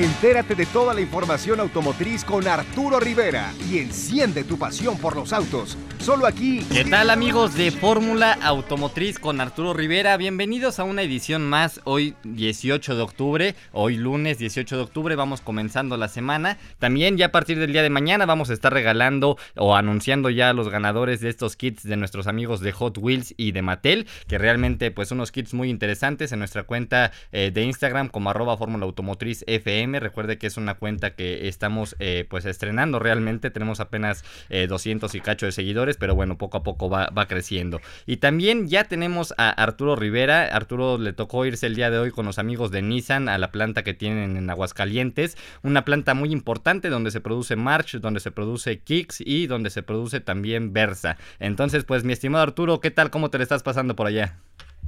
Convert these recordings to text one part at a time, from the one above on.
Entérate de toda la información automotriz con Arturo Rivera y enciende tu pasión por los autos. Solo aquí. ¿Qué tal amigos de Fórmula Automotriz con Arturo Rivera? Bienvenidos a una edición más hoy 18 de octubre, hoy lunes 18 de octubre vamos comenzando la semana. También ya a partir del día de mañana vamos a estar regalando o anunciando ya a los ganadores de estos kits de nuestros amigos de Hot Wheels y de Mattel, que realmente pues unos kits muy interesantes en nuestra cuenta eh, de Instagram como arroba Fórmula Automotriz FM. Recuerde que es una cuenta que estamos eh, pues estrenando realmente, tenemos apenas 200 eh, y cacho de seguidores pero bueno, poco a poco va, creciendo. Y también ya tenemos a Arturo Rivera. Arturo le tocó irse el día de hoy con los amigos de Nissan a la planta que tienen en Aguascalientes. Una planta muy importante donde se produce March, donde se produce Kicks y donde se produce también Versa. Entonces, pues mi estimado Arturo, ¿qué tal? ¿Cómo te le estás pasando por allá?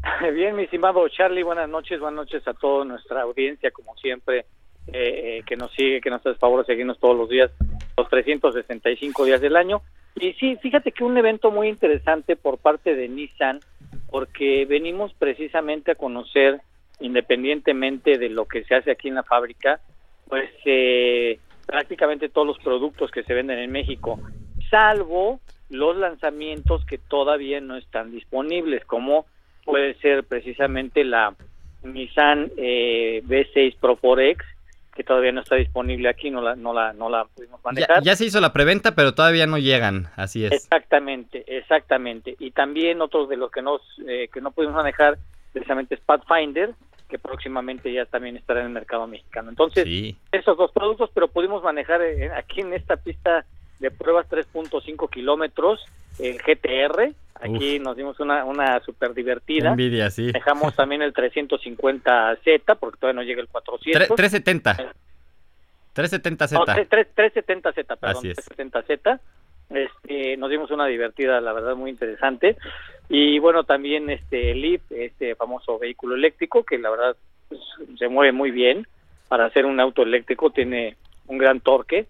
Bien, mi estimado Charlie, buenas noches, buenas noches a toda nuestra audiencia, como siempre, eh, que nos sigue, que nos hace favor de seguirnos todos los días, los 365 días del año. Y sí, fíjate que un evento muy interesante por parte de Nissan, porque venimos precisamente a conocer, independientemente de lo que se hace aquí en la fábrica, pues eh, prácticamente todos los productos que se venden en México, salvo los lanzamientos que todavía no están disponibles, como puede ser precisamente la Nissan eh, V6 Pro 4X, que todavía no está disponible aquí, no la, no la, no la pudimos manejar. Ya, se hizo la preventa, pero todavía no llegan, así es. Exactamente, exactamente. Y también otros de los que, nos, eh, que no pudimos manejar, precisamente es Pathfinder, que próximamente ya también estará en el mercado mexicano. Entonces, esos dos productos, pero pudimos manejar eh, aquí en esta pista de pruebas 3.5 kilómetros, el GTR, Aquí nos dimos una, una súper divertida. Envidia, sí. Dejamos también el 350Z, porque todavía no llega el 400. 370. 370Z. 370Z, perdón. 370Z. Este, nos dimos una divertida, la verdad, muy interesante. Y bueno, también este Leaf, este famoso vehículo eléctrico, que la verdad pues, se mueve muy bien. Para hacer un auto eléctrico tiene un gran torque.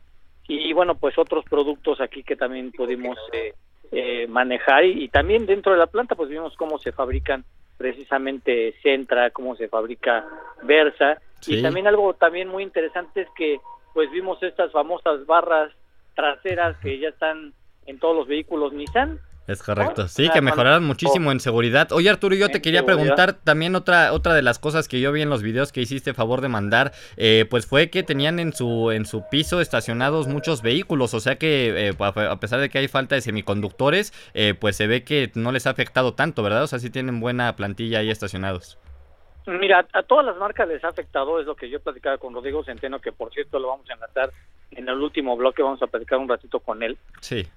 Y bueno, pues otros productos aquí que también pudimos eh, eh, manejar. Y, también dentro de la planta pues vimos cómo se fabrican precisamente Centra, cómo se fabrica Versa. Y también algo también muy interesante es que pues vimos estas famosas barras traseras que ya están en todos los vehículos Nissan es correcto, sí, que mejoraron muchísimo en seguridad. Oye Arturo, yo te quería preguntar también otra otra de las cosas que yo vi en los videos que hiciste favor de mandar, eh, pues fue que tenían en su en su piso estacionados muchos vehículos, o sea que eh, a pesar de que hay falta de semiconductores, eh, pues se ve que no les ha afectado tanto, ¿verdad? O sea, sí tienen buena plantilla ahí estacionados. Mira, a todas las marcas les ha afectado, es lo que yo platicaba con Rodrigo Centeno, que por cierto lo vamos a enlatar en el último bloque, vamos a platicar un ratito con él. Sí.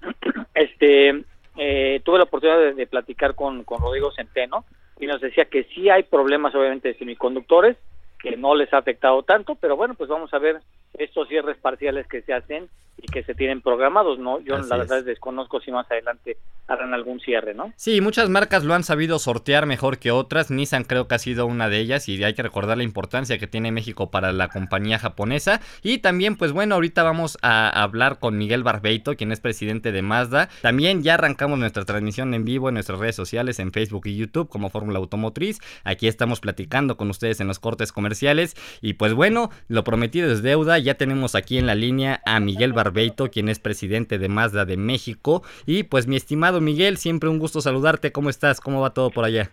Este, eh, tuve la oportunidad de, platicar con, con Rodrigo Centeno y nos decía que sí hay problemas obviamente de semiconductores, que no les ha afectado tanto, pero bueno, pues vamos a ver estos cierres parciales que se hacen y que se tienen programados, ¿no? Yo la verdad desconozco si más adelante harán algún cierre, ¿no? Sí, muchas marcas lo han sabido sortear mejor que otras. Nissan creo que ha sido una de ellas y hay que recordar la importancia que tiene México para la compañía japonesa. Y también, pues bueno, ahorita vamos a hablar con Miguel Barbeito, quien es presidente de Mazda. También ya arrancamos nuestra transmisión en vivo en nuestras redes sociales, en Facebook y YouTube como Fórmula Automotriz. Aquí estamos platicando con ustedes en los cortes comerciales. Y pues bueno, lo prometido es deuda. Ya tenemos aquí en la línea a Miguel Barbeito, quien es presidente de Mazda de México. Y pues mi estimado Miguel, siempre un gusto saludarte. ¿Cómo estás? ¿Cómo va todo por allá?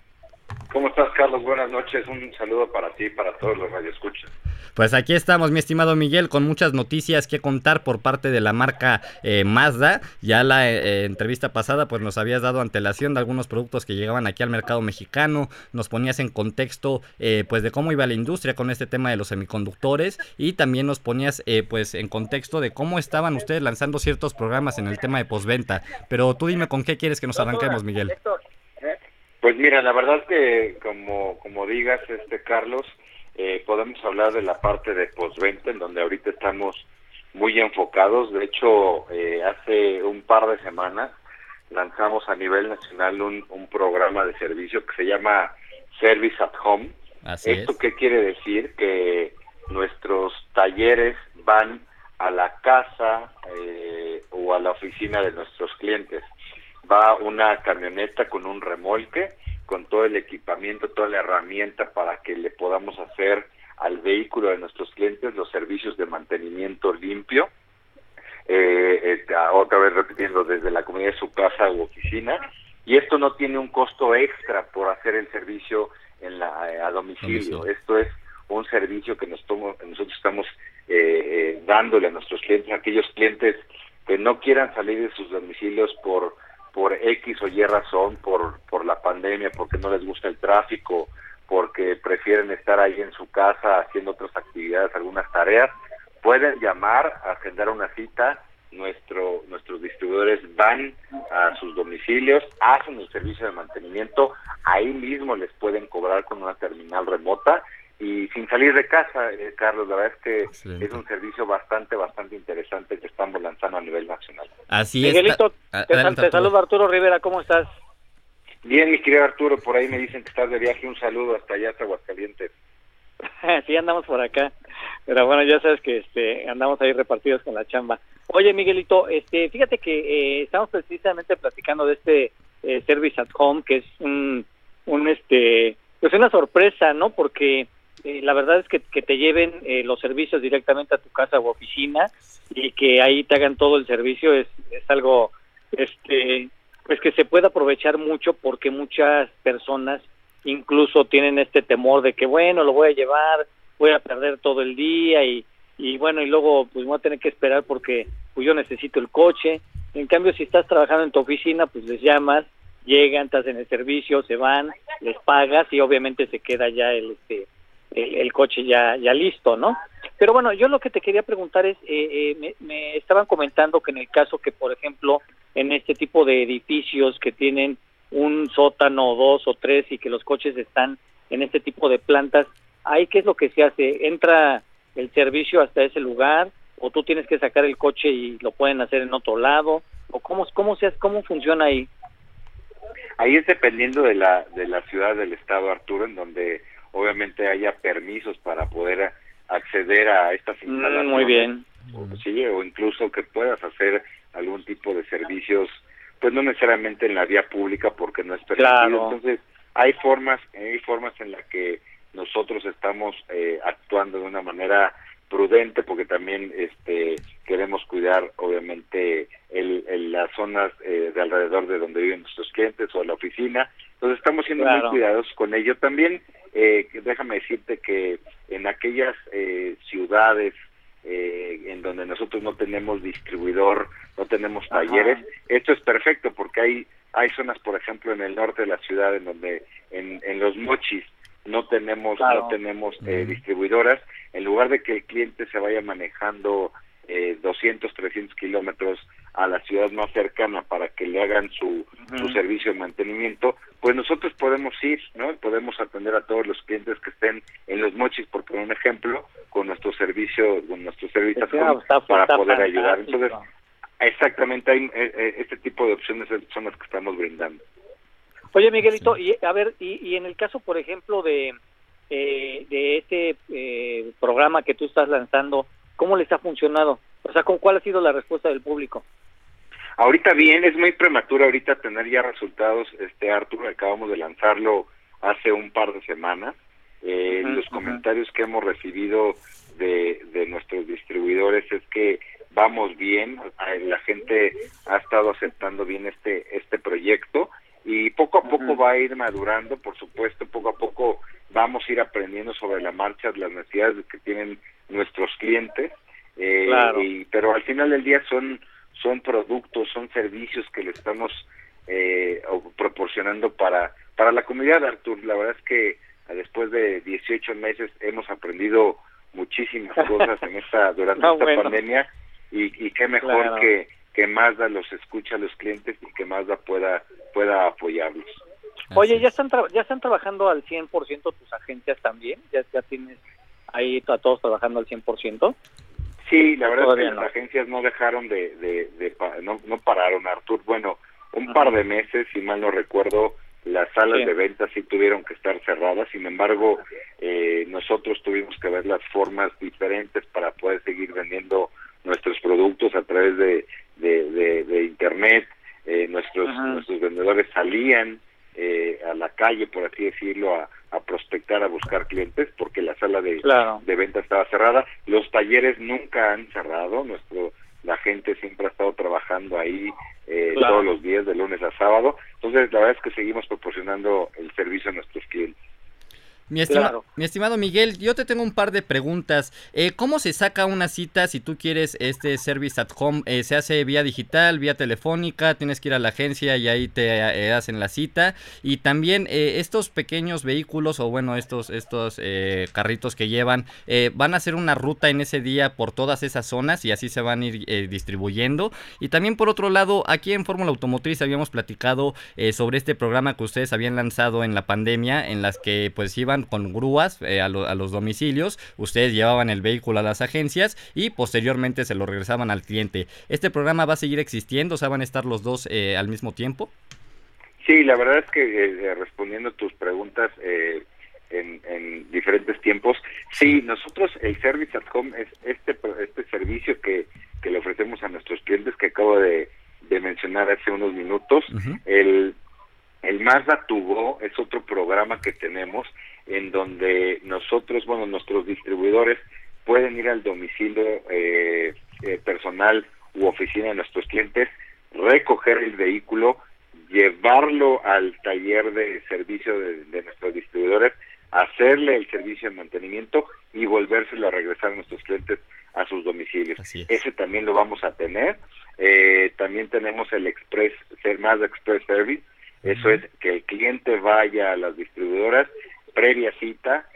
¿Cómo estás, Carlos? Buenas noches. Un saludo para ti y para todos los radioescuchas. Pues aquí estamos, mi estimado Miguel, con muchas noticias que contar por parte de la marca eh, Mazda. Ya la eh, entrevista pasada, pues nos habías dado antelación de algunos productos que llegaban aquí al mercado mexicano. Nos ponías en contexto, eh, pues, de cómo iba la industria con este tema de los semiconductores y también nos ponías, pues, en contexto de cómo estaban ustedes lanzando ciertos programas en el tema de postventa. Pero tú dime con qué quieres que nos arranquemos, Miguel. Pues mira, la verdad que como, como digas, este Carlos, eh, podemos hablar de la parte de postventa, en donde ahorita estamos muy enfocados. De hecho, eh, hace un par de semanas lanzamos a nivel nacional un, un programa de servicio que se llama Service at Home. ¿Esto qué quiere decir? Que nuestros talleres van a la casa eh, o a la oficina de nuestros clientes va una camioneta con un remolque, con todo el equipamiento, toda la herramienta para que le podamos hacer al vehículo de nuestros clientes los servicios de mantenimiento limpio, eh, eh, otra vez repitiendo desde la comunidad de su casa u oficina, y esto no tiene un costo extra por hacer el servicio en la, a domicilio. Esto es un servicio que, nos tomo, nosotros estamos dándole a nuestros clientes, a aquellos clientes que no quieran salir de sus domicilios por por X o Y razón, por, por la pandemia, porque no les gusta el tráfico, porque prefieren estar ahí en su casa haciendo otras actividades, algunas tareas, pueden llamar, agendar una cita, nuestro, nuestros distribuidores van a sus domicilios, hacen el servicio de mantenimiento, ahí mismo les pueden cobrar con una terminal remota y sin salir de casa, eh, Carlos, la verdad es que es un servicio bastante, bastante interesante que estamos lanzando a nivel nacional. Así es. Miguelito, te, saludo Arturo Rivera, ¿cómo estás? Bien, mi querido Arturo, por ahí me dicen que estás de viaje, un saludo hasta allá, hasta Aguascalientes. sí, andamos por acá, pero bueno, ya sabes que este, andamos ahí repartidos con la chamba. Oye, Miguelito, este, fíjate que eh, estamos precisamente platicando de este eh, Service at Home, que es un, un este, pues una sorpresa, ¿no? Porque eh, la verdad es que, que te lleven eh, los servicios directamente a tu casa o oficina y que ahí te hagan todo el servicio es, es algo este pues que se puede aprovechar mucho porque muchas personas incluso tienen este temor de que bueno lo voy a llevar voy a perder todo el día y, y bueno y luego pues voy a tener que esperar porque pues yo necesito el coche en cambio si estás trabajando en tu oficina pues les llamas llegan estás en el servicio se van les pagas y obviamente se queda ya el este el, coche ya, ya listo, ¿no? Pero bueno, yo lo que te quería preguntar es, eh, eh, me, estaban comentando que en el caso que, por ejemplo, en este tipo de edificios que tienen un sótano, dos o tres y que los coches están en este tipo de plantas, ¿ahí qué es lo que se hace? ¿Entra el servicio hasta ese lugar o tú tienes que sacar el coche y lo pueden hacer en otro lado? ¿O cómo, cómo, se, cómo funciona ahí? Ahí es dependiendo de la, de la ciudad del estado, Arturo, en donde obviamente haya permisos para poder acceder a estas mm, instalaciones. Muy bien. Sí, o incluso que puedas hacer algún tipo de servicios, pues no necesariamente en la vía pública porque no es permitido. Entonces, hay formas, hay formas en las que nosotros estamos eh, actuando de una manera prudente porque también este queremos cuidar obviamente el, las zonas eh, de alrededor de donde viven nuestros clientes o la oficina entonces estamos siendo muy cuidadosos con ello. También eh, déjame decirte que en aquellas eh, ciudades eh, en donde nosotros no tenemos distribuidor, no tenemos talleres, esto es perfecto porque hay hay zonas, por ejemplo, en el norte de la ciudad en donde en, en los mochis no tenemos no tenemos eh, distribuidoras, en lugar de que el cliente se vaya manejando eh, 200, 300 kilómetros a la ciudad más cercana para que le hagan su, su servicio de mantenimiento, pues nosotros podemos ir, ¿no? Podemos atender a todos los clientes que estén en los mochis, por poner un ejemplo, con nuestro servicio, con nuestros servicios para poder ayudar. Entonces, exactamente, hay, eh, eh, este tipo de opciones son las que estamos brindando. Oye, Miguelito, y a ver, y, y en el caso, por ejemplo, de, eh, de este eh, programa que tú estás lanzando, ¿cómo les ha funcionado? O sea, ¿cuál ha sido la respuesta del público? Ahorita bien, es muy prematuro ahorita tener ya resultados, este Arturo, acabamos de lanzarlo hace un par de semanas. Eh, los comentarios que hemos recibido de, de nuestros distribuidores es que vamos bien, la gente ha estado aceptando bien este este proyecto y poco a poco va a ir madurando, por supuesto, poco a poco vamos a ir aprendiendo sobre la marcha las necesidades que tienen nuestros clientes, eh, y, pero al final del día son son productos, son servicios que le estamos eh, proporcionando para, para la comunidad, Artur. La verdad es que después de 18 meses hemos aprendido muchísimas cosas en esta durante esta pandemia y, y qué mejor que que Mazda los escucha a los clientes y que Mazda pueda pueda apoyarlos. Oye, ¿ya están ya están trabajando al 100% tus agencias también? ¿Ya, ya tienes ahí a todos trabajando al 100%? Sí, la verdad es que las agencias no dejaron de, de, no, no pararon, Artur. Bueno, un par de meses, si mal no recuerdo, las salas de ventas sí tuvieron que estar cerradas. Sin embargo, eh, nosotros tuvimos que ver las formas diferentes para poder seguir vendiendo nuestros productos a través de, de, de, internet. Eh, nuestros nuestros vendedores salían eh, a la calle, por así decirlo, a, a prospectar, a buscar clientes, porque la sala de, de venta estaba cerrada. Los talleres nunca han cerrado, nuestro la gente siempre ha estado trabajando ahí eh, todos los días, de lunes a sábado. Entonces, la verdad es que seguimos proporcionando el servicio a nuestros clientes. Mi, mi, estimado Miguel, yo te tengo un par de preguntas. Eh, ¿Cómo se saca una cita si tú quieres este service at home? Eh, ¿Se hace vía digital, vía telefónica? ¿Tienes que ir a la agencia y ahí te eh, hacen la cita? Y también estos pequeños vehículos o bueno, estos, estos carritos que llevan, ¿van a hacer una ruta en ese día por todas esas zonas y así se van a ir distribuyendo? Y también por otro lado, aquí en Fórmula Automotriz habíamos platicado sobre este programa que ustedes habían lanzado en la pandemia, en las que pues iban con grúas eh, a, los domicilios, ustedes llevaban el vehículo a las agencias y posteriormente se lo regresaban al cliente. ¿Este programa va a seguir existiendo? O sea, ¿van a estar los dos eh, al mismo tiempo? Sí, la verdad es que eh, respondiendo a tus preguntas en, diferentes tiempos, sí, nosotros el Service at Home es este, este servicio que, que le ofrecemos a nuestros clientes que acabo de, mencionar hace unos minutos. El el Mazda Tubo es otro programa que tenemos en donde nosotros, bueno, nuestros distribuidores pueden ir al domicilio eh, eh, personal u oficina de nuestros clientes, recoger el vehículo, llevarlo al taller de servicio de, nuestros distribuidores, hacerle el servicio de mantenimiento y volvérselo a regresar a nuestros clientes a sus domicilios. Ese también lo vamos a tener. Eh, también tenemos el Express, Mazda Express Service, eso es que el cliente vaya a las distribuidoras previa cita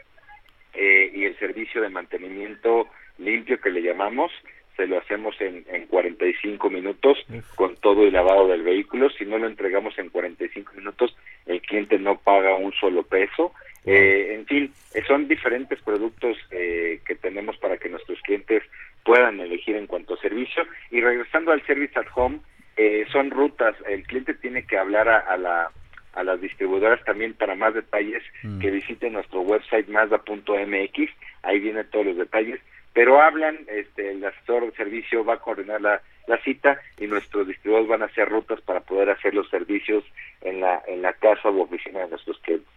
eh, y el servicio de mantenimiento limpio que le llamamos se lo hacemos en, en 45 minutos con todo el lavado del vehículo. Si no lo entregamos en 45 minutos, el cliente no paga un solo peso. Eh, en fin, eh, son diferentes productos eh, que tenemos para que nuestros clientes puedan elegir en cuanto a servicio. Y regresando al Service at Home, eh, son rutas, el cliente tiene que hablar a, la a las distribuidoras también para más detalles mm. que visiten nuestro website mazda.mx, ahí vienen todos los detalles, pero hablan, este, el asesor de servicio va a coordinar la, la cita y nuestros distribuidores van a hacer rutas para poder hacer los servicios en la, en la casa o oficina de nuestros clientes.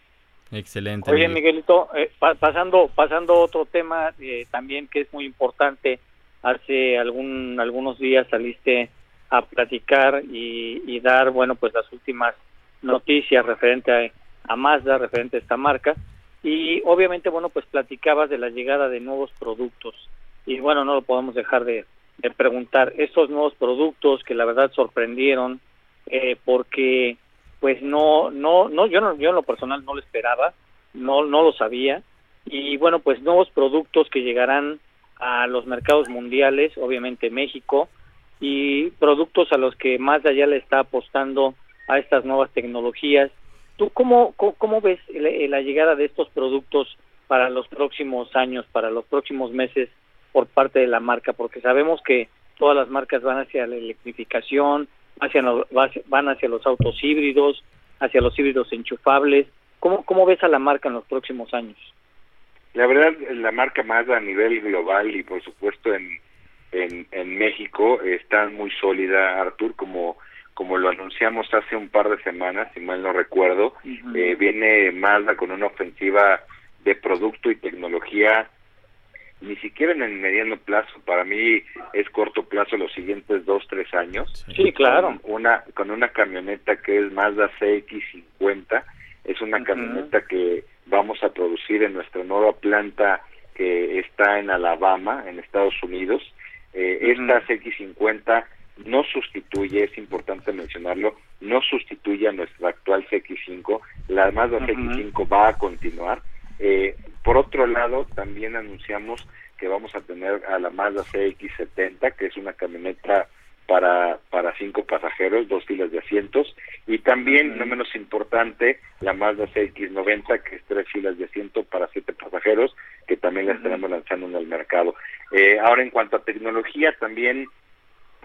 Excelente. Oye, Miguelito, eh, pasando pasando otro tema eh, también que es muy importante. Hace algún algunos días saliste a platicar y, dar, bueno, pues las últimas noticias referente a, Mazda, referente a esta marca. Y obviamente, bueno, pues platicabas de la llegada de nuevos productos. Y bueno, no lo podemos dejar de, preguntar. Estos nuevos productos que la verdad sorprendieron, eh, porque pues no, no, no, yo no, yo en lo personal no lo esperaba, no, no lo sabía. Y bueno, pues nuevos productos que llegarán a los mercados mundiales, obviamente México, y productos a los que más allá le está apostando a estas nuevas tecnologías. ¿Tú cómo, cómo, ves la, llegada de estos productos para los próximos años, para los próximos meses por parte de la marca? Porque sabemos que todas las marcas van hacia la electrificación, hacia van hacia los autos híbridos, hacia los híbridos enchufables. ¿Cómo, ¿Cómo ves a la marca en los próximos años? La verdad, la marca más a nivel global y por supuesto en en, en México está muy sólida, Artur, como como lo anunciamos hace un par de semanas, si mal no recuerdo, eh, viene Mazda con una ofensiva de producto y tecnología ni siquiera en el mediano plazo, para mí es corto plazo los siguientes dos, tres años. Sí, claro. Con una, con una camioneta que es Mazda CX50, es una camioneta que vamos a producir en nuestra nueva planta que está en Alabama, en Estados Unidos, eh, esta CX50 no sustituye, es importante mencionarlo, no sustituye a nuestra actual CX5, la Mazda CX5 va a continuar. Eh, por otro lado, también anunciamos que vamos a tener a la Mazda CX70, que es una camioneta para, para cinco pasajeros, dos filas de asientos, y también, no menos importante, la Mazda CX90, que es tres filas de asiento para siete pasajeros, que también la estaremos lanzando en el mercado. Eh, ahora, en cuanto a tecnología, también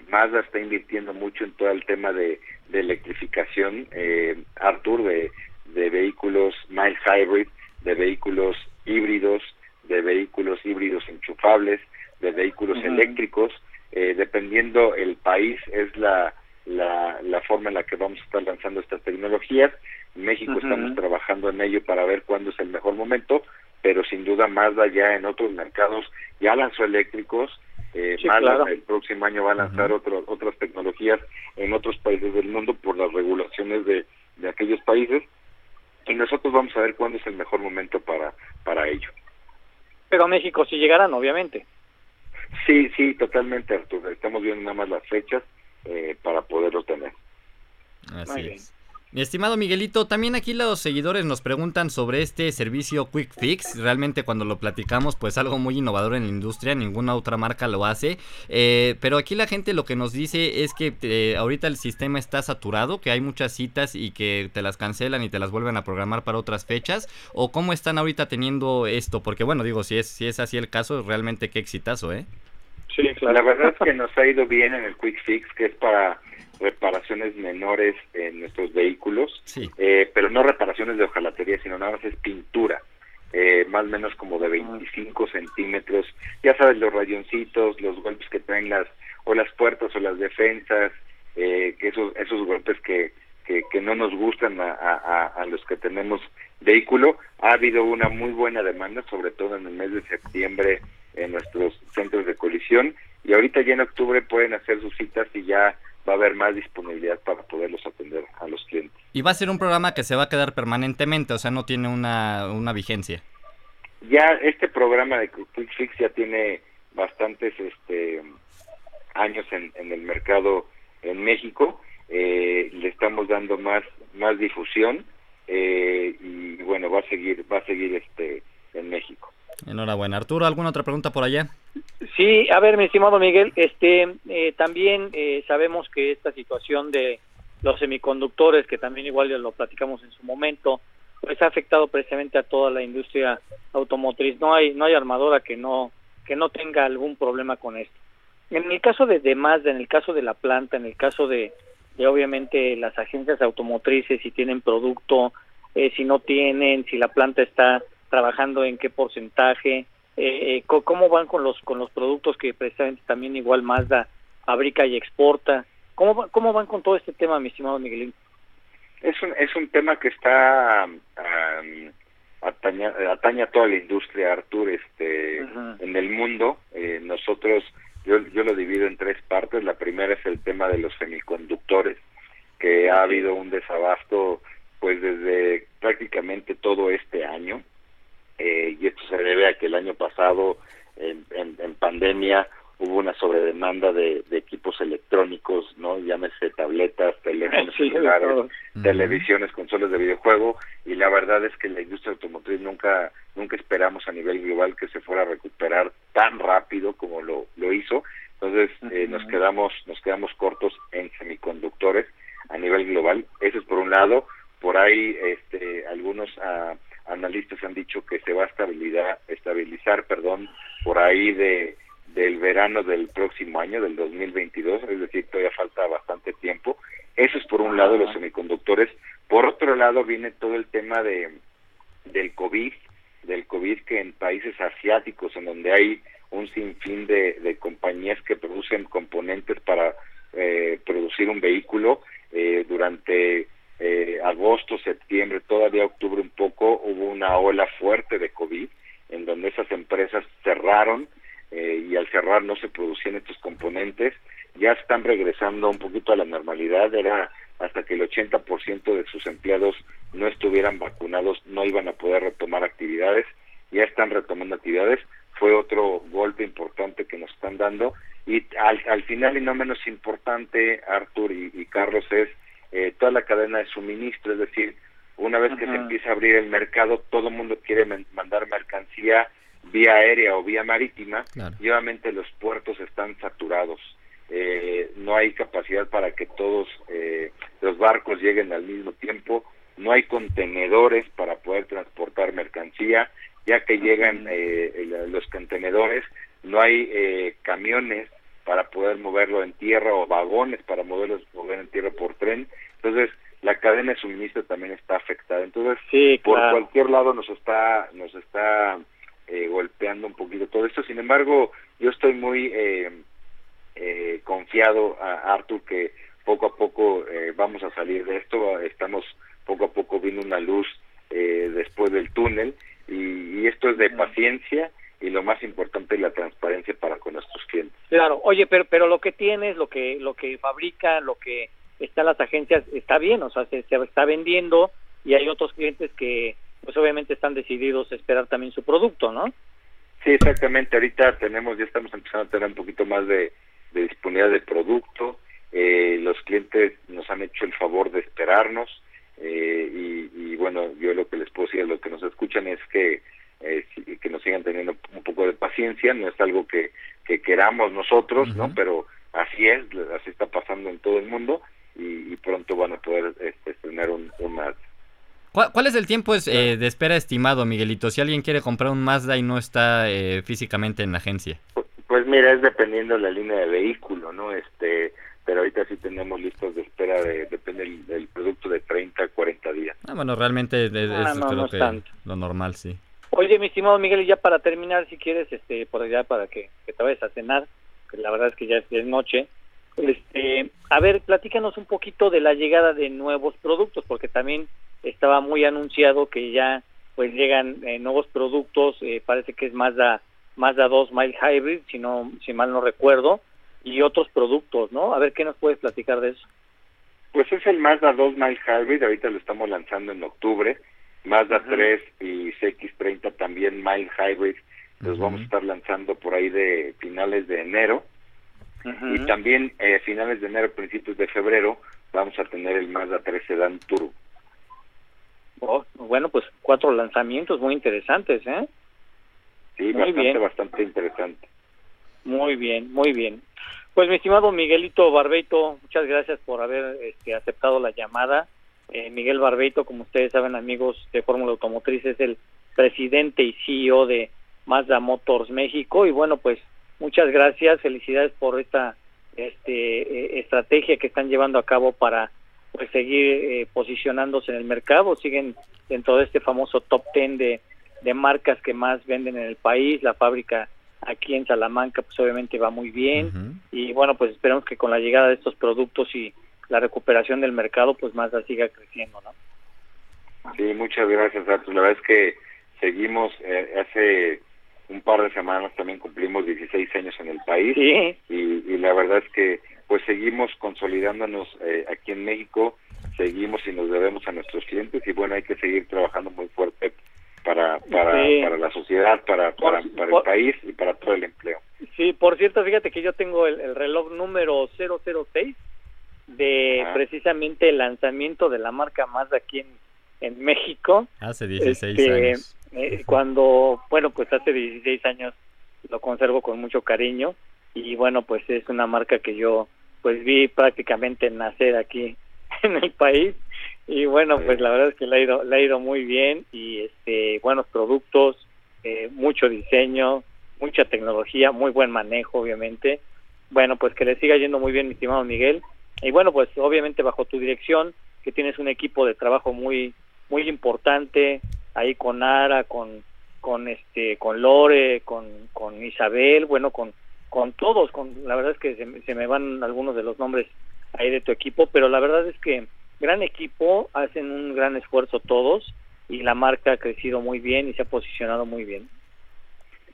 Mazda está invirtiendo mucho en todo el tema de, de electrificación, eh, Arthur, de, de vehículos mild hybrid, de vehículos híbridos, de vehículos híbridos enchufables, de vehículos eléctricos, eh, dependiendo el país es la, la, la, forma en la que vamos a estar lanzando estas tecnologías. En México estamos trabajando en ello para ver cuándo es el mejor momento, pero sin duda Mazda ya en otros mercados ya lanzó eléctricos, eh, Mazda el próximo año va a lanzar otras tecnologías en otros países del mundo por las regulaciones de, de aquellos países y nosotros vamos a ver cuándo es el mejor momento para, para ello. Pero a México sí llegarán, obviamente. Sí, sí, totalmente, Arturo. Estamos viendo nada más las fechas eh, para poderlo tener. Así es. Mi estimado Miguelito, también aquí los seguidores nos preguntan sobre este servicio Quick Fix. Realmente cuando lo platicamos, pues algo muy innovador en la industria, ninguna otra marca lo hace. Eh, pero aquí la gente lo que nos dice es que eh, ahorita el sistema está saturado, que hay muchas citas y que te las cancelan y te las vuelven a programar para otras fechas. ¿O cómo están ahorita teniendo esto? Porque bueno, digo, si es, si es así el caso, realmente qué exitazo, ¿eh? Sí, claro. La verdad es que nos ha ido bien en el Quick Fix, que es para reparaciones menores en nuestros vehículos, eh, pero no reparaciones de hojalatería, sino nada más es pintura, eh, más o menos como de 25 centímetros. Ya sabes, los rayoncitos, los golpes que traen las, o las puertas o las defensas, eh, que esos, esos golpes que, que, no nos gustan a, a, a los que tenemos vehículo. Ha habido una muy buena demanda, sobre todo en el mes de septiembre en nuestros centros de colisión y ahorita ya en octubre pueden hacer sus citas y ya va a haber más disponibilidad para poderlos atender a los clientes. Y va a ser un programa que se va a quedar permanentemente, o sea, no tiene una, una vigencia. Ya este programa de Quick Fix ya tiene bastantes este años en, en el mercado en México. Eh, le estamos dando más más difusión eh, y bueno va a seguir va a seguir este en México. Enhorabuena. Arturo, ¿alguna otra pregunta por allá? Sí, a ver, mi estimado Miguel, este, eh, también eh, sabemos que esta situación de los semiconductores, que también igual ya lo platicamos en su momento, pues ha afectado precisamente a toda la industria automotriz. No hay, no hay armadora que no, que no tenga algún problema con esto. En el caso de, de Mazda, en el caso de la planta, en el caso de, de obviamente las agencias automotrices, si tienen producto, eh, si no tienen, si la planta está trabajando en qué porcentaje, eh, eh cómo van con los con los productos que precisamente también igual Mazda fabrica y exporta, cómo cómo van con todo este tema, mi estimado Miguelín. Es un es un tema que está um, ataña, a toda la industria, Artur, este en el mundo. Eh, nosotros yo yo lo divido en tres partes. La primera es el tema de los semiconductores, que ha habido un desabasto pues desde prácticamente todo este año eh, y esto se debe a que el año pasado en, en, pandemia hubo una sobredemanda de, de, equipos electrónicos, ¿no? Llámese tabletas, teléfonos celulares, televisiones, consolas de videojuego, y la verdad es que la industria automotriz nunca nunca esperamos a nivel global que se fuera a recuperar tan rápido como lo, lo hizo. Entonces eh, nos quedamos nos quedamos cortos en semiconductores a nivel global. Eso es por un lado. Por ahí este, algunos uh, analistas han dicho que se va a estabilizar, estabilizar perdón, por ahí de del verano del próximo año, del 2022, es decir, todavía falta bastante tiempo. Eso es por un lado los semiconductores. Por otro lado viene todo el tema de del COVID, del COVID que en países asiáticos, en donde hay un sinfín de, de compañías que producen componentes para eh, producir un vehículo, eh, durante eh, agosto, septiembre, todavía octubre un poco, hubo una ola fuerte de COVID, en donde esas empresas cerraron eh, y al cerrar no se producían estos componentes, ya están regresando un poquito a la normalidad, era hasta que el 80% de sus empleados no estuvieran vacunados, no iban a poder retomar actividades, ya están retomando actividades, fue otro golpe importante que nos están dando y al, al final y no menos importante, Artur y Carlos, es eh, toda la cadena de suministro, es decir, una vez que se empieza a abrir el mercado, todo el mundo quiere mandar mercancía vía aérea o vía marítima y obviamente los puertos están saturados. Eh, no hay capacidad para que todos eh, los barcos lleguen al mismo tiempo, no hay contenedores para poder transportar mercancía, ya que llegan los contenedores, no hay camiones para poder moverlo en tierra o vagones para moverlos mover en tierra por tren. Entonces, la cadena de suministro también está afectada. Entonces, por cualquier lado nos está nos está eh, golpeando un poquito todo esto. Sin embargo, yo estoy muy eh, eh, confiado, a Arthur, que poco a poco vamos a salir de esto. Estamos poco a poco viendo una luz después del túnel y, esto es de paciencia y lo más importante es la transparencia para con nuestros clientes. Claro, oye, pero pero lo que tienes, lo que lo que fabrica, lo que está en las agencias está bien, o sea, se, se está vendiendo y hay otros clientes que pues obviamente están decididos a esperar también su producto, ¿no? Sí, exactamente. Ahorita tenemos, ya estamos empezando a tener un poquito más de, disponibilidad de producto. Eh, los clientes nos han hecho el favor de esperarnos eh, y, bueno, yo lo que les puedo decir a los que nos escuchan es que eh, que nos sigan teniendo un poco de paciencia. No es algo que, que queramos nosotros, ¿no? Pero así es, así está pasando en todo el mundo y, pronto van a poder este, tener un, un ¿Cuál, es el tiempo eh, de espera estimado, Miguelito? Si alguien quiere comprar un Mazda y no está eh, físicamente en la agencia. Pues, pues, mira, es dependiendo de la línea de vehículo, ¿no? Este, pero ahorita sí tenemos listos de espera, de, depende del, producto, de 30 a 40 días. Ah, bueno, realmente es, ah, creo que lo normal, sí. Oye, mi estimado Miguel, y ya para terminar, si quieres, este, por allá para que, te vayas a cenar, que la verdad es que ya es, noche. Este, a ver, platícanos un poquito de la llegada de nuevos productos, porque también estaba muy anunciado que ya pues llegan eh, nuevos productos, eh, parece que es Mazda Mazda 2 Mile Hybrid, si no si mal no recuerdo, y otros productos, ¿no? A ver qué nos puedes platicar de eso. Pues es el Mazda 2 Mile Hybrid, ahorita lo estamos lanzando en octubre. Mazda 3 y CX30 también Mile Hybrid, los vamos a estar lanzando por ahí de finales de enero. Y también eh, finales de enero, principios de febrero, vamos a tener el Mazda 3 Sedan Turbo. Oh, bueno, pues cuatro lanzamientos muy interesantes, ¿eh? Sí, bastante, bastante interesante. Muy bien, muy bien. Pues mi estimado Miguelito Barbeito, muchas gracias por haber este, aceptado la llamada. Eh, Miguel Barbeito, como ustedes saben, amigos de Fórmula Automotriz, es el presidente y CEO de Mazda Motors México. Y bueno, pues muchas gracias, felicidades por esta este, eh, estrategia que están llevando a cabo para pues seguir eh, posicionándose en el mercado, siguen dentro de este famoso top ten de, de marcas que más venden en el país, la fábrica aquí en Salamanca pues obviamente va muy bien. Y bueno pues esperamos que con la llegada de estos productos y la recuperación del mercado pues más siga creciendo, ¿no? Sí, muchas gracias Artur, la verdad es que seguimos eh, hace un par de semanas también cumplimos 16 años en el país y, y la verdad es que pues seguimos consolidándonos eh, aquí en México, seguimos y nos debemos a nuestros clientes y bueno, hay que seguir trabajando muy fuerte para para, para la sociedad, para, para, el país y para todo el empleo. Sí, por cierto, fíjate que yo tengo el, reloj número 006 de precisamente el lanzamiento de la marca más aquí en, en México. Hace 16 este, años. Eh, cuando, bueno, pues hace 16 años lo conservo con mucho cariño y bueno, pues es una marca que yo pues vi prácticamente nacer aquí en el país y bueno pues la verdad es que le ha ido le ha ido muy bien y este buenos productos eh, mucho diseño mucha tecnología muy buen manejo obviamente. Bueno pues que le siga yendo muy bien mi estimado Miguel. Y bueno pues obviamente bajo tu dirección que tienes un equipo de trabajo muy muy importante ahí con Ara con con este con Lore con con Isabel bueno con con todos, con la verdad es que se, me van algunos de los nombres ahí de tu equipo, pero la verdad es que gran equipo, hacen un gran esfuerzo todos y la marca ha crecido muy bien y se ha posicionado muy bien.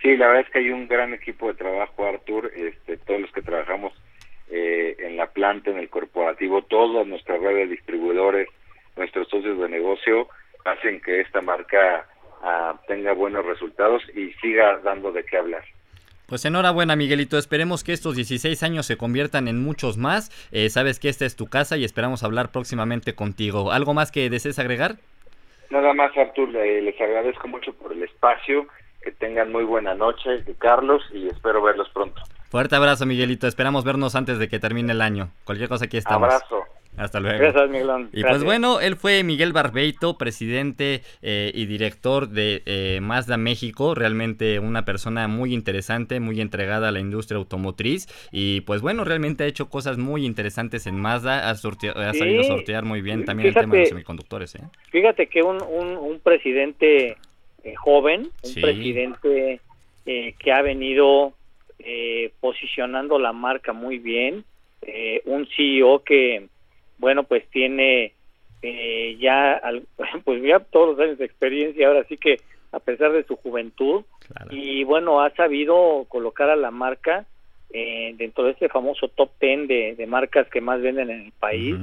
Sí, la verdad es que hay un gran equipo de trabajo, Artur, este, todos los que trabajamos eh, en la planta, en el corporativo, todas nuestras redes de distribuidores, nuestros socios de negocio, hacen que esta marca ah, tenga buenos resultados y siga dando de qué hablar. Pues enhorabuena Miguelito, esperemos que estos 16 años se conviertan en muchos más. Eh, sabes que esta es tu casa y esperamos hablar próximamente contigo. ¿Algo más que desees agregar? Nada más Artur, les agradezco mucho por el espacio, que tengan muy buena noche, Carlos, y espero verlos pronto. Fuerte abrazo Miguelito, esperamos vernos antes de que termine el año. Cualquier cosa aquí estamos. Abrazo. Hasta luego. Gracias, Miguelón. Y pues bueno, él fue Miguel Barbeito, presidente eh, y director de eh, Mazda México. Realmente una persona muy interesante, muy entregada a la industria automotriz. Y pues bueno, realmente ha hecho cosas muy interesantes en Mazda. Ha, ha salido a sortear muy bien también el tema de los semiconductores. ¿eh? Fíjate que un, un, presidente joven, un presidente que ha venido posicionando la marca muy bien. un CEO que bueno, pues tiene eh, ya, pues ya todos los años de experiencia, ahora sí que a pesar de su juventud. Y bueno, ha sabido colocar a la marca eh, dentro de ese famoso top 10 de, marcas que más venden en el país.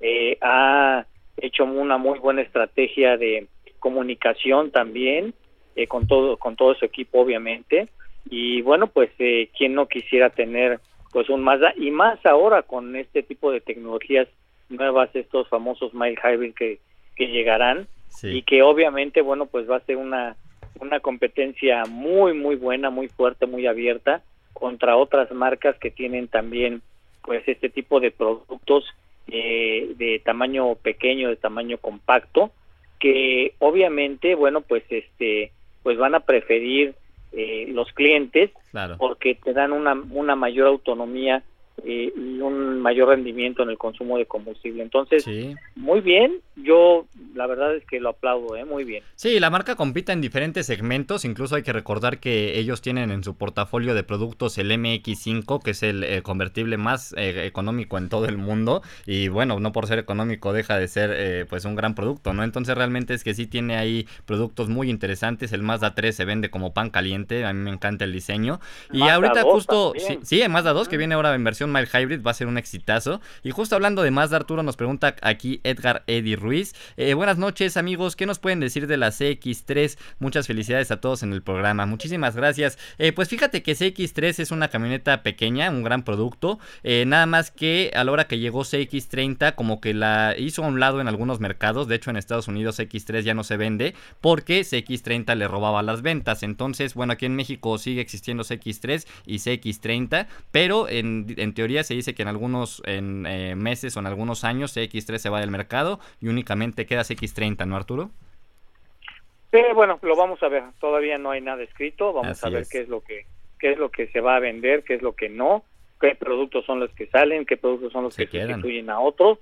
Eh, ha hecho una muy buena estrategia de comunicación también eh, con todo con todo su equipo obviamente y bueno pues eh, quién no quisiera tener pues un Mazda y más ahora con este tipo de tecnologías nuevas estos famosos mild hybrid que, que llegarán. Y que obviamente bueno pues va a ser una una competencia muy muy buena muy fuerte muy abierta contra otras marcas que tienen también pues este tipo de productos eh, de tamaño pequeño de tamaño compacto que obviamente bueno pues este pues van a preferir eh, los clientes porque te dan una, una mayor autonomía eh, y un mayor rendimiento en el consumo de combustible. Entonces, muy bien, yo la verdad es que lo aplaudo, ¿eh? muy bien. Sí, la marca compite en diferentes segmentos, incluso hay que recordar que ellos tienen en su portafolio de productos el MX5, que es el eh, convertible más eh, económico en todo el mundo, y bueno, no por ser económico deja de ser pues un gran producto, ¿no? Entonces realmente es que sí tiene ahí productos muy interesantes, el Mazda 3 se vende como pan caliente, a mí me encanta el diseño, y ahorita justo, sí, sí, el Mazda 2 que viene ahora en versión Mild Hybrid va a ser un exitazo, y justo hablando de Mazda, Arturo nos pregunta aquí Edgar Eddy Ruiz, eh, buenas noches amigos, ¿qué nos pueden decir de la CX3? Muchas felicidades a todos en el programa, muchísimas gracias. Eh, pues fíjate que CX3 es una camioneta pequeña, un gran producto, eh, nada más que a la hora que llegó CX30 como que la hizo a un lado en algunos mercados, de hecho en Estados Unidos CX3 ya no se vende porque CX30 le robaba las ventas, entonces bueno aquí en México sigue existiendo CX3 y CX30, pero en, teoría se dice que en algunos en, meses o en algunos años CX3 se va del mercado y únicamente queda X30, ¿no, Arturo? Sí, bueno, lo vamos a ver. Todavía no hay nada escrito. Vamos a ver qué es lo que qué es lo que se va a vender, qué es lo que no, qué productos son los que salen, qué productos son los que sustituyen a otros.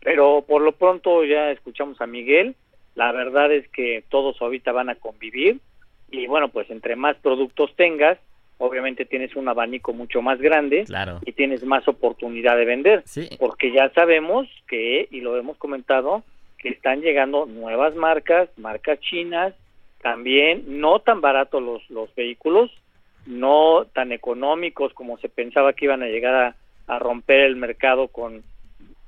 Pero por lo pronto ya escuchamos a Miguel. La verdad es que todos ahorita van a convivir y bueno, pues entre más productos tengas, obviamente tienes un abanico mucho más grande y tienes más oportunidad de vender. Porque ya sabemos que, y lo hemos comentado, que están llegando nuevas marcas, marcas chinas, también no tan baratos los, los vehículos, no tan económicos como se pensaba que iban a llegar a, a romper el mercado con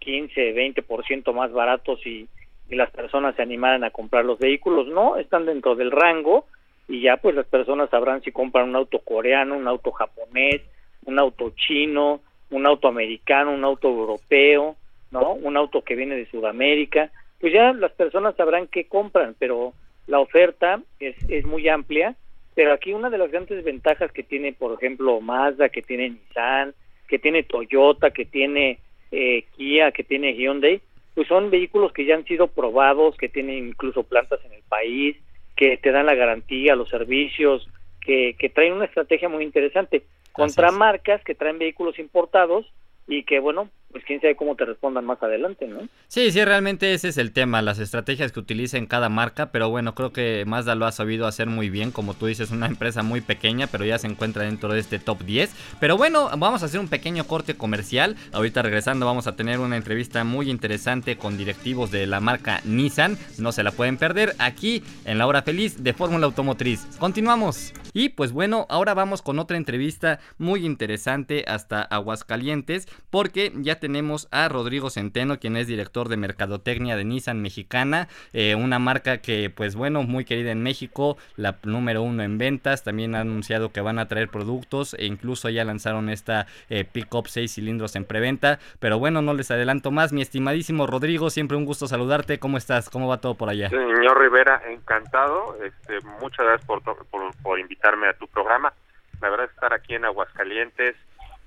15, 20% más baratos y, y las personas se animaran a comprar los vehículos, no, están dentro del rango y ya pues las personas sabrán si compran un auto coreano, un auto japonés, un auto chino, un auto americano, un auto europeo, ¿no? Un auto que viene de Sudamérica, pues ya las personas sabrán qué compran, pero la oferta es, es muy amplia, pero aquí una de las grandes ventajas que tiene, por ejemplo, Mazda, que tiene Nissan, que tiene Toyota, que tiene eh, Kia, que tiene Hyundai, pues son vehículos que ya han sido probados, que tienen incluso plantas en el país, que te dan la garantía, los servicios, que, que traen una estrategia muy interesante. Contra marcas que traen vehículos importados y que bueno, pues quién sabe cómo te respondan más adelante, ¿no? Sí, sí, realmente ese es el tema, las estrategias que utiliza en cada marca, pero bueno, creo que Mazda lo ha sabido hacer muy bien, como tú dices, una empresa muy pequeña, pero ya se encuentra dentro de este top 10. Pero bueno, vamos a hacer un pequeño corte comercial, ahorita regresando vamos a tener una entrevista muy interesante con directivos de la marca Nissan, no se la pueden perder aquí en la hora feliz de Fórmula Automotriz. Continuamos. Y pues bueno, ahora vamos con otra entrevista muy interesante hasta Aguascalientes, porque ya tenemos a Rodrigo Centeno, quien es director de Mercadotecnia de Nissan Mexicana, eh, una marca que pues bueno, muy querida en México, la número uno en ventas, también ha anunciado que van a traer productos e incluso ya lanzaron esta eh, Pickup 6 cilindros en preventa, pero bueno, no les adelanto más, mi estimadísimo Rodrigo, siempre un gusto saludarte, ¿cómo estás? ¿Cómo va todo por allá? Señor Rivera, encantado, este, muchas gracias por, por, por invitarme a tu programa, la verdad es estar aquí en Aguascalientes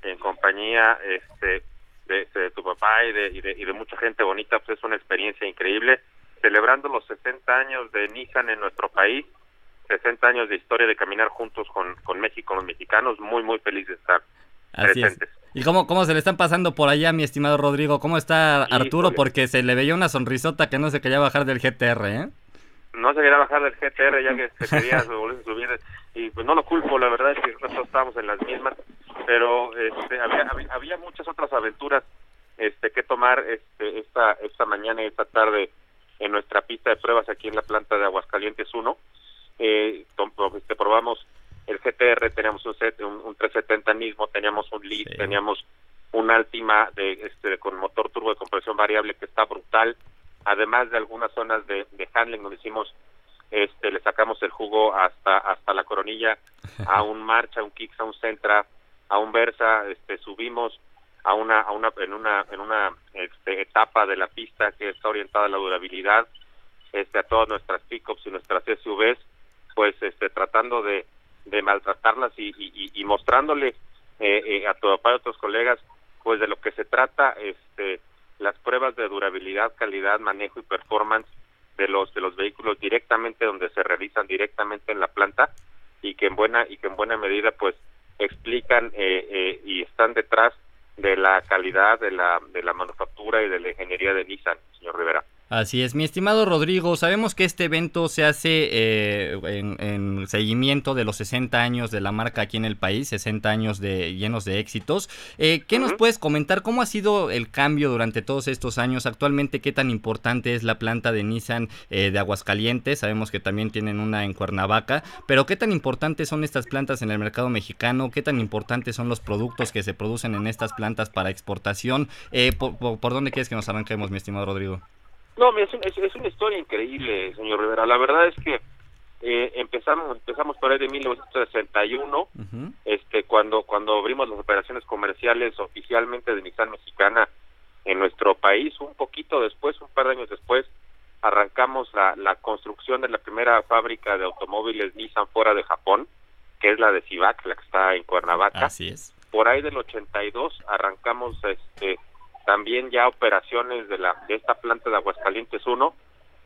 en compañía este de, tu papá y de, y de, mucha gente bonita, pues es una experiencia increíble. Celebrando los 60 años de Nissan en nuestro país, 60 años de historia de caminar juntos con, con México, los mexicanos, muy, muy feliz de estar presentes. ¿Y cómo, cómo se le están pasando por allá, mi estimado Rodrigo? ¿Cómo está Arturo? Porque se le veía una sonrisota que no se quería bajar del GTR, ¿eh? No se quería bajar del GTR ya que se quería subir y pues no lo culpo, la verdad es que nosotros estábamos en las mismas pero este, había, había, muchas otras aventuras este, que tomar este, esta, esta mañana y esta tarde en nuestra pista de pruebas aquí en la planta de Aguascalientes 1. eh, este, probamos el GTR, teníamos un, un, 370 Nismo, teníamos un Lead, teníamos un Altima de, este, con motor turbo de compresión variable que está brutal, además de algunas zonas de, de handling donde hicimos este le sacamos el jugo hasta hasta la coronilla a un marcha a un kicks a un centra a un versa este subimos a una a una en una en una este, etapa de la pista que está orientada a la durabilidad este a todas nuestras pickups y nuestras SUVs pues este tratando de, de maltratarlas y, y, mostrándole eh, eh, a tu papá y a otros colegas pues de lo que se trata este las pruebas de durabilidad calidad manejo y performance de los de los vehículos directamente donde se realizan directamente en la planta y que en buena y que en buena medida pues explican eh, eh, y están detrás de la calidad de la de la manufactura y de la ingeniería de Nissan, señor Rivera. Así es, mi estimado Rodrigo, sabemos que este evento se hace eh, en, seguimiento de los 60 años de la marca aquí en el país, 60 años de llenos de éxitos. Eh, ¿Qué nos puedes comentar? ¿Cómo ha sido el cambio durante todos estos años? Actualmente, ¿qué tan importante es la planta de Nissan eh, de Aguascalientes? Sabemos que también tienen una en Cuernavaca, pero ¿qué tan importantes son estas plantas en el mercado mexicano? ¿Qué tan importantes son los productos que se producen en estas plantas para exportación? ¿por, por dónde quieres que nos arranquemos, mi estimado Rodrigo? No, es, es, una historia increíble, señor Rivera. La verdad es que eh, empezamos empezamos por ahí de 1961, este cuando cuando abrimos las operaciones comerciales oficialmente de Nissan Mexicana en nuestro país. Un poquito después, un par de años después, arrancamos la, la construcción de la primera fábrica de automóviles Nissan fuera de Japón, que es la de Civac, la que está en Cuernavaca. Así es. Por ahí del 82 arrancamos este también ya operaciones de la de esta planta de Aguascalientes 1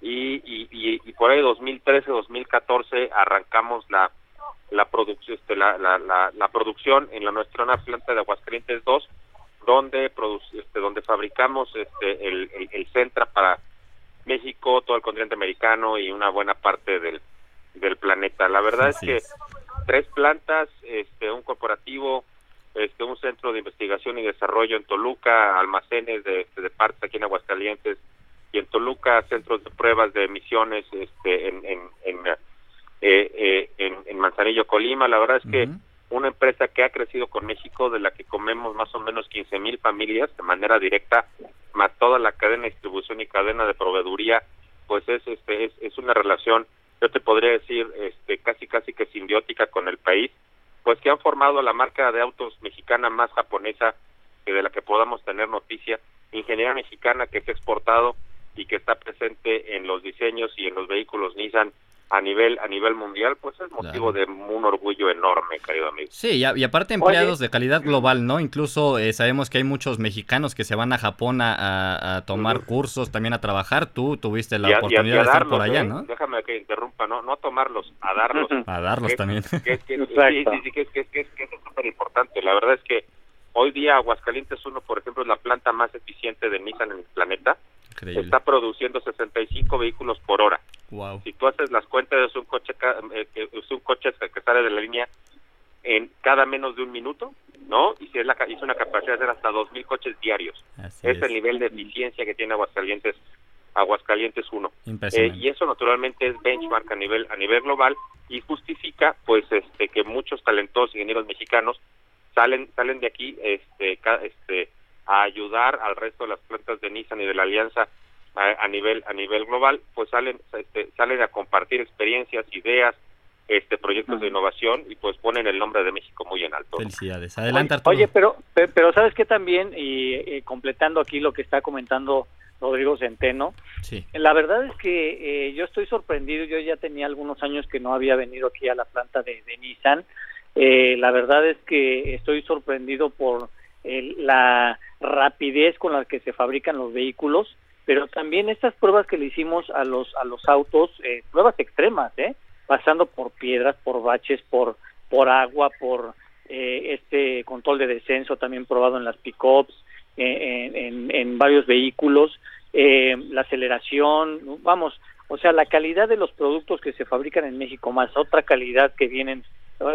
y, y, y, por ahí 2013 2014 arrancamos la la producción este, la, la, la, producción en la nuestra planta de Aguascalientes 2 donde produce, este, donde fabricamos este el, el, Centra para México todo el continente americano y una buena parte del del planeta. La verdad es que tres plantas este un corporativo este, un centro de investigación y desarrollo en Toluca, almacenes de, de partes aquí en Aguascalientes y en Toluca centros de pruebas de emisiones este, en, en, en, eh, eh, Manzanillo, Colima. La verdad es que una empresa que ha crecido con México, de la que comemos más o menos 15 mil familias de manera directa, más toda la cadena de distribución y cadena de proveeduría, pues es, este, es, es una relación, yo te podría decir, este, casi casi que simbiótica con el país pues que han formado la marca de autos mexicana más japonesa que de la que podamos tener noticia, ingeniería mexicana que se ha exportado y que está presente en los diseños y en los vehículos Nissan a nivel a nivel mundial, pues es motivo de un orgullo enorme, querido amigo. Sí, y, aparte empleados de calidad global, ¿no? Incluso eh, sabemos que hay muchos mexicanos que se van a Japón a, tomar cursos, también a trabar. Tú tuviste la oportunidad de estar por allá, ¿eh? ¿no? Déjame que interrumpa, ¿no? No a tomarlos, a darlos. a darlos también. Que, sí, sí, sí, que, es súper importante. La verdad es que hoy día Aguascalientes 1, por ejemplo, es la planta más eficiente de Nissan en el planeta. Está produciendo 65 vehículos por hora. Si tú haces las cuentas, es un coche, eh, es un coche que sale de la línea en cada menos de un minuto, ¿no? Y si es, la, es una capacidad de hacer hasta 2.000 coches diarios. es, el nivel de eficiencia que tiene Aguascalientes Aguascalientes 1. Eh, y eso naturalmente es benchmark a nivel a nivel global y justifica pues este que muchos talentosos ingenieros mexicanos salen salen de aquí este este a ayudar al resto de las plantas de Nissan y de la Alianza a, nivel a nivel global, pues salen este, salen a compartir experiencias, ideas, este proyectos de innovación y pues ponen el nombre de México muy en alto. Felicidades. Adelante, Oye, pero pero sabes que también y, completando aquí lo que está comentando Rodrigo Centeno, sí. la verdad es que eh, yo estoy sorprendido, yo ya tenía algunos años que no había venido aquí a la planta de, Nissan, eh, la verdad es que estoy sorprendido por la rapidez con la que se fabrican los vehículos, pero también estas pruebas que le hicimos a los a los autos, eh, pruebas extremas, ¿eh? pasando por piedras, por baches, por por agua, por eh, este control de descenso también probado en las pickups, eh, en, en, varios vehículos, la aceleración, vamos, o sea, la calidad de los productos que se fabrican en México más otra calidad que vienen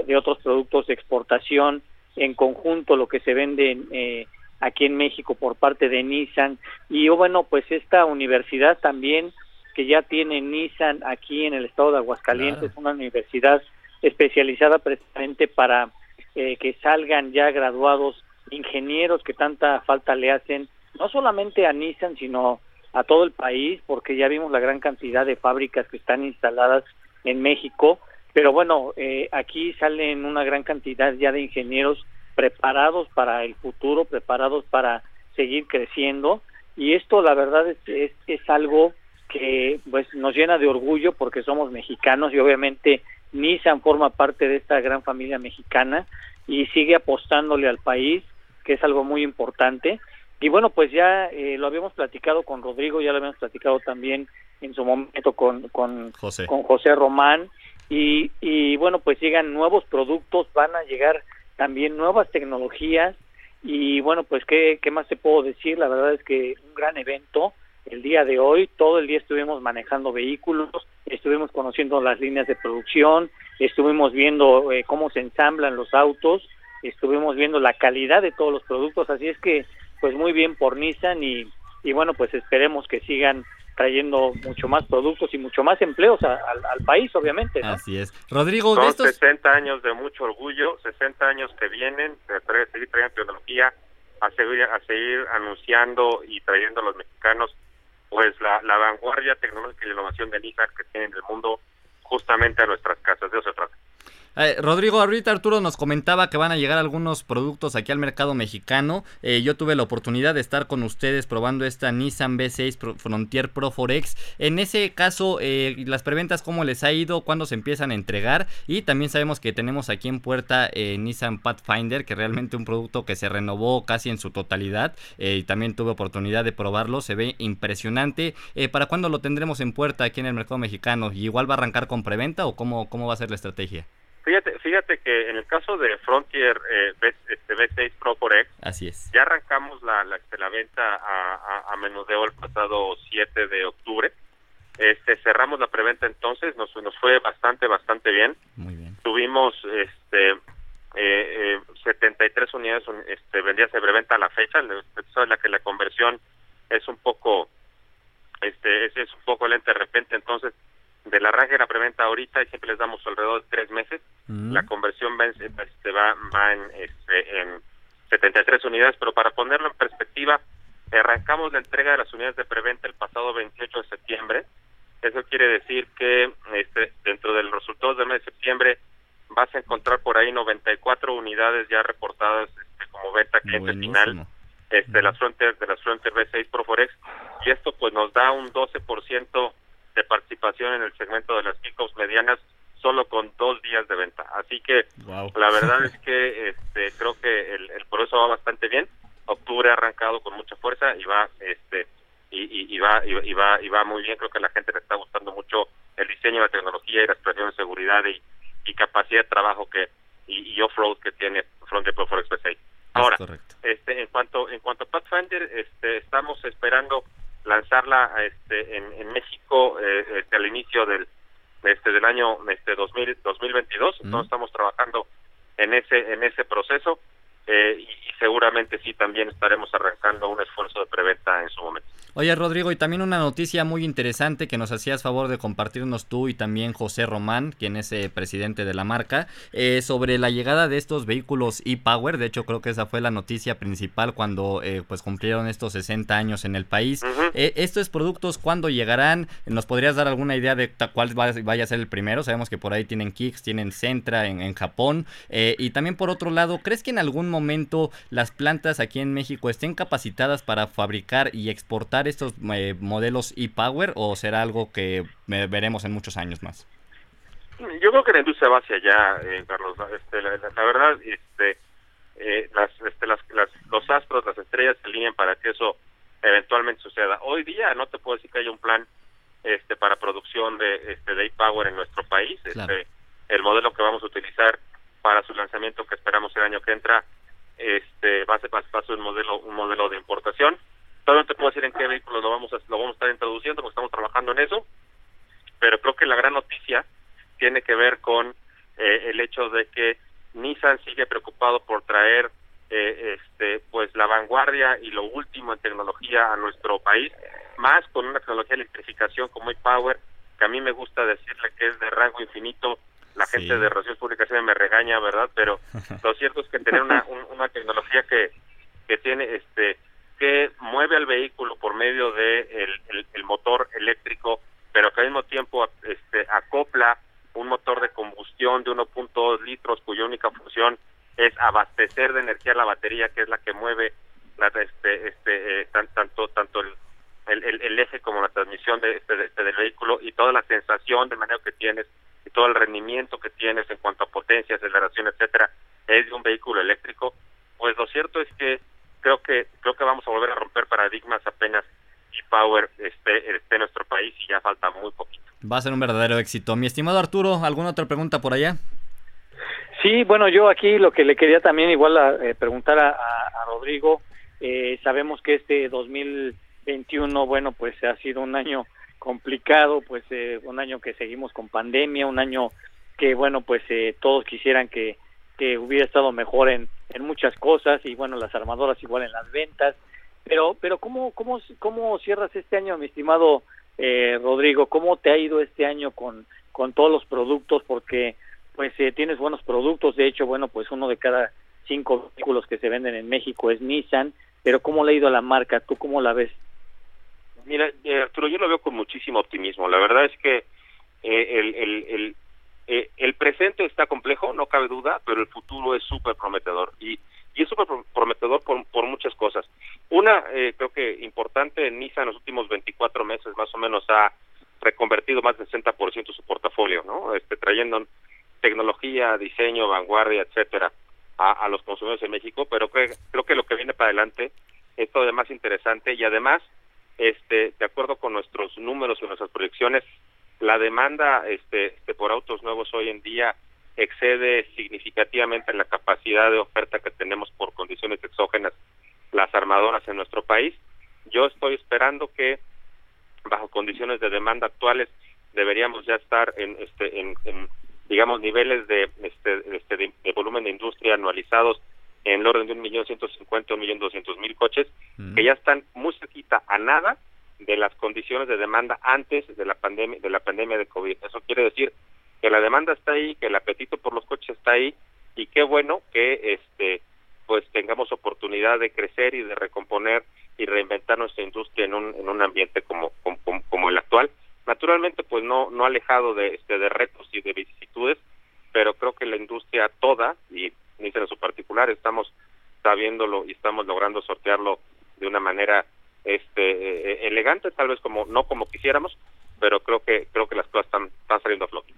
de otros productos de exportación, en conjunto lo que se vende eh, aquí en México por parte de Nissan. Y oh, bueno pues esta universidad también que ya tiene Nissan aquí en el estado de Aguascalientes, una universidad especializada precisamente para eh, que salgan ya graduados ingenieros que tanta falta le hacen, no solamente a Nissan, sino a todo el país, porque ya vimos la gran cantidad de fábricas que están instaladas en México, pero bueno, eh, aquí salen una gran cantidad ya de ingenieros preparados para el futuro, preparados para seguir creciendo, y esto la verdad es, es, es algo que pues nos llena de orgullo porque somos mexicanos y obviamente Nissan forma parte de esta gran familia mexicana y sigue apostándole al país, que es algo muy importante. Y bueno, pues ya eh, lo habíamos platicado con Rodrigo, ya lo habíamos platicado también en su momento con, con, José. con José Román. Y, y bueno, pues llegan nuevos productos, van a llegar también nuevas tecnologías. Y bueno, pues ¿qué, qué más te puedo decir? La verdad es que un gran evento el día de hoy. Todo el día estuvimos manejando vehículos, estuvimos conociendo las líneas de producción, estuvimos viendo eh, cómo se ensamblan los autos, estuvimos viendo la calidad de todos los productos, así es que pues muy bien por Nissan y, y bueno pues esperemos que sigan trayendo mucho más productos y mucho más empleos a, a, al país, obviamente. ¿no? Así es. Rodrigo, Son de estos... 60 años de mucho orgullo, 60 años que vienen, de traer, seguir trayendo tecnología, a seguir, a seguir anunciando y trayendo a los mexicanos pues la, la vanguardia tecnológica y la innovación de Nissan que tiene en el mundo justamente a nuestras casas. De eso se trata. Eh, Rodrigo, ahorita Arturo nos comentaba que van a llegar algunos productos aquí al mercado mexicano. Eh, yo tuve la oportunidad de estar con ustedes probando esta Nissan V6 Pro Frontier Pro Forex. En ese caso, eh, las preventas, ¿cómo les ha ido? ¿Cuándo se empiezan a entregar? Y también sabemos que tenemos aquí en puerta eh, Nissan Pathfinder, que realmente un producto que se renovó casi en su totalidad. Y también tuve oportunidad de probarlo. Se ve impresionante. ¿Para cuándo lo tendremos en puerta aquí en el mercado mexicano? ¿Y igual va a arrancar con preventa o cómo, cómo va a ser la estrategia? Fíjate, fíjate que en el caso de Frontier eh, V, este, V6 Pro Forex, Así es. ya arrancamos la, la, este, la venta a, a, a, menudeo el pasado 7 de octubre. Este, cerramos la preventa entonces, nos, nos fue bastante, bastante bien. Muy bien. Tuvimos este, eh, eh, 73 unidades este, vendidas de preventa a la fecha, sabes la que la conversión es un poco este es, es un poco lenta de repente, entonces del arranque de la preventa ahorita y siempre les damos alrededor de tres meses. Mm. La conversión va en, este, va, va en, este, en 73 unidades, pero para ponerlo en perspectiva, arrancamos la entrega de las unidades de preventa el pasado 28 de septiembre. Eso quiere decir que este, dentro del resultado del mes de septiembre vas a encontrar por ahí 94 unidades ya reportadas este, como venta cliente final este, de las Frontier de las Frontier V6 Pro Forex y esto pues nos da un 12% de participación en el segmento de las pickups medianas solo con dos días de venta. Así que wow. la verdad es que este, creo que el, el progreso va bastante bien. Octubre ha arrancado con mucha fuerza y va este y, y, y va y, y, va y va muy bien. Creo que a la gente le está gustando mucho el diseño, la tecnología y la expresión de seguridad y, y capacidad de trabajo que y, y off-road que tiene Frontier Pro Forex 6 Ahora, este en cuanto en cuanto a Pathfinder, este estamos esperando lanzarla este en, en México eh, este, al inicio del este del año este 2000, 2022 mm. entonces estamos trabajando en ese en ese proceso eh, y, y, seguramente sí también estaremos arrancando un esfuerzo de preventa en su momento. Oye Rodrigo, y también una noticia muy interesante que nos hacías favor de compartirnos tú y también José Román, quien es eh, presidente de la marca, eh, sobre la llegada de estos vehículos e-Power. De hecho, creo que esa fue la noticia principal cuando eh, pues cumplieron estos 60 años en el país. Uh -huh. ¿Estos productos cuándo llegarán? ¿Nos podrías dar alguna idea de cuál vaya a ser el primero? Sabemos que por ahí tienen Kicks, tienen Centra en, en Japón. y también por otro lado, ¿crees que en algún momento las plantas aquí en México estén capacitadas para fabricar y exportar estos eh, modelos e-Power o será algo que veremos en muchos años más? Yo creo que la industria va hacia allá, eh, Carlos. Este, la, la, la, verdad, este, eh, las, este, las, las, los astros, las estrellas se alinean para que eso eventualmente suceda. Hoy día no te puedo decir que haya un plan este, para producción de este de e-Power en nuestro país. Claro. Este, el modelo que vamos a utilizar para su lanzamiento que esperamos el año que entra este va a ser, va un modelo un modelo de importación todavía no te puedo decir en qué vehículo lo vamos a lo vamos a estar introduciendo porque estamos trabajando en eso pero creo que la gran noticia tiene que ver con eh, el hecho de que Nissan sigue preocupado por traer eh, este pues la vanguardia y lo último en tecnología a nuestro país más con una tecnología de electrificación como e-Power, que a mí me gusta decirle que es de rango infinito. La gente de Relaciones Públicas me regaña, ¿verdad? Pero lo cierto es que tener una, una tecnología que, que tiene este que mueve al vehículo por medio de el, el, motor eléctrico, pero que al mismo tiempo este, acopla un motor de combustión de 1.2 litros cuya única función es abastecer de energía la batería, que es la que mueve la, este, este, eh, tanto tanto el, el, el, eje como la transmisión de este, de este, del vehículo y toda la sensación de manejo que tienes y todo el rendimiento que tienes en cuanto a potencia, aceleración, etcétera, es de un vehículo eléctrico. Pues lo cierto es que creo que creo que vamos a volver a romper paradigmas apenas y Power esté, esté en nuestro país y ya falta muy poquito. Va a ser un verdadero éxito. Mi estimado Arturo, ¿alguna otra pregunta por allá? Sí, bueno, yo aquí lo que le quería también igual a, eh, preguntar a, Rodrigo, eh, sabemos que este 2021, bueno, pues ha sido un año complicado, pues eh, un año que seguimos con pandemia, un año que, bueno, pues todos quisieran que, que hubiera estado mejor en, en muchas cosas y, bueno, las armadoras igual en las ventas, pero, pero ¿cómo, cómo, cómo cierras este año, mi estimado Rodrigo? ¿Cómo te ha ido este año con, con todos los productos? Porque pues eh, tienes buenos productos. De hecho, bueno, pues uno de cada cinco vehículos que se venden en México es Nissan. Pero ¿cómo le ha ido a la marca? ¿Tú cómo la ves? Mira, eh, Arturo, yo lo veo con muchísimo optimismo. La verdad es que eh, eh, el presente está complejo, no cabe duda, pero el futuro es súper prometedor. Y, es súper prometedor por, por muchas cosas. Una, eh, creo que importante, Nissan en los últimos 24 meses más o menos ha reconvertido más del 60% su portafolio, ¿no? Este, trayendo tecnología, diseño, vanguardia, etcétera, a, los consumidores en México, pero creo, creo que lo que viene para adelante es todavía más interesante y además, este, de acuerdo con nuestros números y nuestras proyecciones, la demanda este, este, por autos nuevos hoy en día excede significativamente la capacidad de oferta que tenemos por condiciones exógenas las armadoras en nuestro país. Yo estoy esperando que bajo condiciones de demanda actuales deberíamos ya estar en este en digamos, niveles de, este, este, de, volumen de industria anualizados en el orden de un millón ciento cincuenta, un millón doscientos mil coches, que ya están muy cerquita a nada de las condiciones de demanda antes de la pandemia de la pandemia de COVID. Eso quiere decir que la demanda está ahí, que el apetito por los coches está ahí y qué bueno que este pues tengamos oportunidad de crecer y de recomponer y reinventar nuestra industria en un en un ambiente como como, como el actual naturalmente pues no no alejado de este de retos y de vicisitudes pero creo que la industria toda y en su particular estamos sabiéndolo y estamos logrando sortearlo de una manera este eh, elegante tal vez como no como quisiéramos pero creo que creo que las cosas están, están saliendo a flote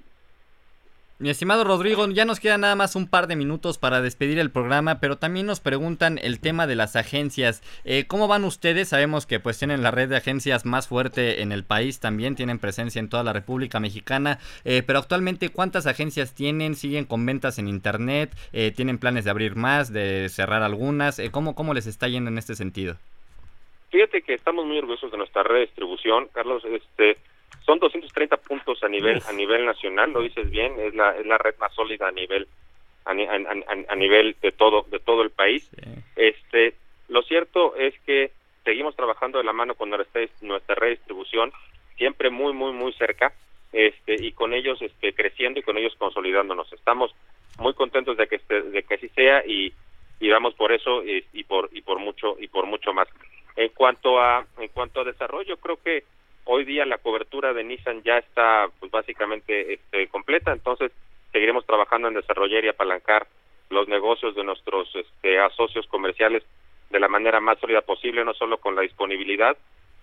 mi estimado Rodrigo, ya nos queda nada más un par de minutos para despedir el programa, pero también nos preguntan el tema de las agencias. Eh, ¿Cómo van ustedes? Sabemos que pues tienen la red de agencias más fuerte en el país, también tienen presencia en toda la República Mexicana, eh, pero actualmente ¿cuántas agencias tienen? ¿Siguen con ventas en Internet? Eh, ¿Tienen planes de abrir más, de cerrar algunas? ¿cómo, ¿Cómo les está yendo en este sentido? Fíjate que estamos muy orgullosos de nuestra red de distribución, Carlos. Este, son 230 puntos a nivel a nivel nacional, lo dices bien, es la es la red más sólida a nivel a, a, nivel de todo de todo el país. Este, lo cierto es que seguimos trabajando de la mano con nuestra, nuestra red de distribución, siempre muy muy muy cerca, este y con ellos este creciendo y con ellos consolidándonos. Estamos muy contentos de que este, de que así sea y y vamos por eso y, y por y por mucho y por mucho más. En cuanto a en cuanto a desarrollo, creo que Hoy día la cobertura de Nissan ya está pues básicamente este, completa, entonces seguiremos trabajando en desarrollar y apalancar los negocios de nuestros este, asocios comerciales de la manera más sólida posible, no solo con la disponibilidad,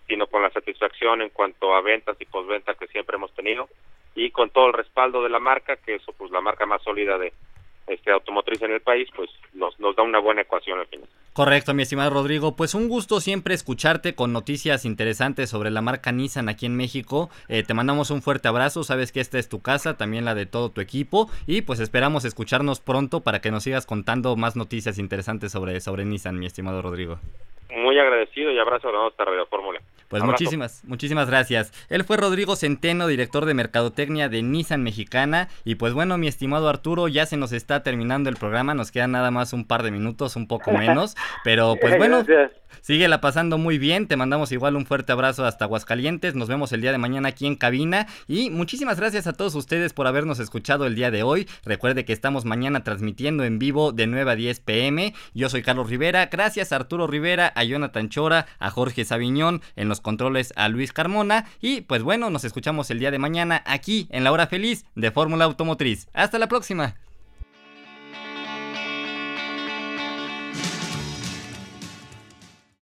sino con la satisfacción en cuanto a ventas y postventa que siempre hemos tenido y con todo el respaldo de la marca, que eso pues la marca más sólida de este automotriz en el país, pues nos, nos da una buena ecuación al final. Correcto, mi estimado Rodrigo. Pues un gusto siempre escucharte con noticias interesantes sobre la marca Nissan aquí en México. Eh, te mandamos un fuerte abrazo, sabes que esta es tu casa, también la de todo tu equipo y pues esperamos escucharnos pronto para que nos sigas contando más noticias interesantes sobre, sobre Nissan, mi estimado Rodrigo. Muy agradecido y abrazo a nuestra Radio Fórmula. Pues muchísimas, muchísimas gracias. Él fue Rodrigo Centeno, director de Mercadotecnia de Nissan Mexicana. Y pues bueno, mi estimado Arturo, ya se nos está terminando el programa, nos quedan nada más un par de minutos, un poco menos. Pero pues bueno, síguela pasando muy bien, te mandamos igual un fuerte abrazo hasta Aguascalientes, nos vemos el día de mañana aquí en cabina. Y muchísimas gracias a todos ustedes por habernos escuchado el día de hoy. Recuerde que estamos mañana transmitiendo en vivo de 9 a 10 pm. Yo soy Carlos Rivera, gracias a Arturo Rivera, a Jonathan Chora, a Jorge Sabiñón, en controles a Luis Carmona. Y pues bueno, nos escuchamos el día de mañana aquí en la hora feliz de Fórmula Automotriz. Hasta la próxima.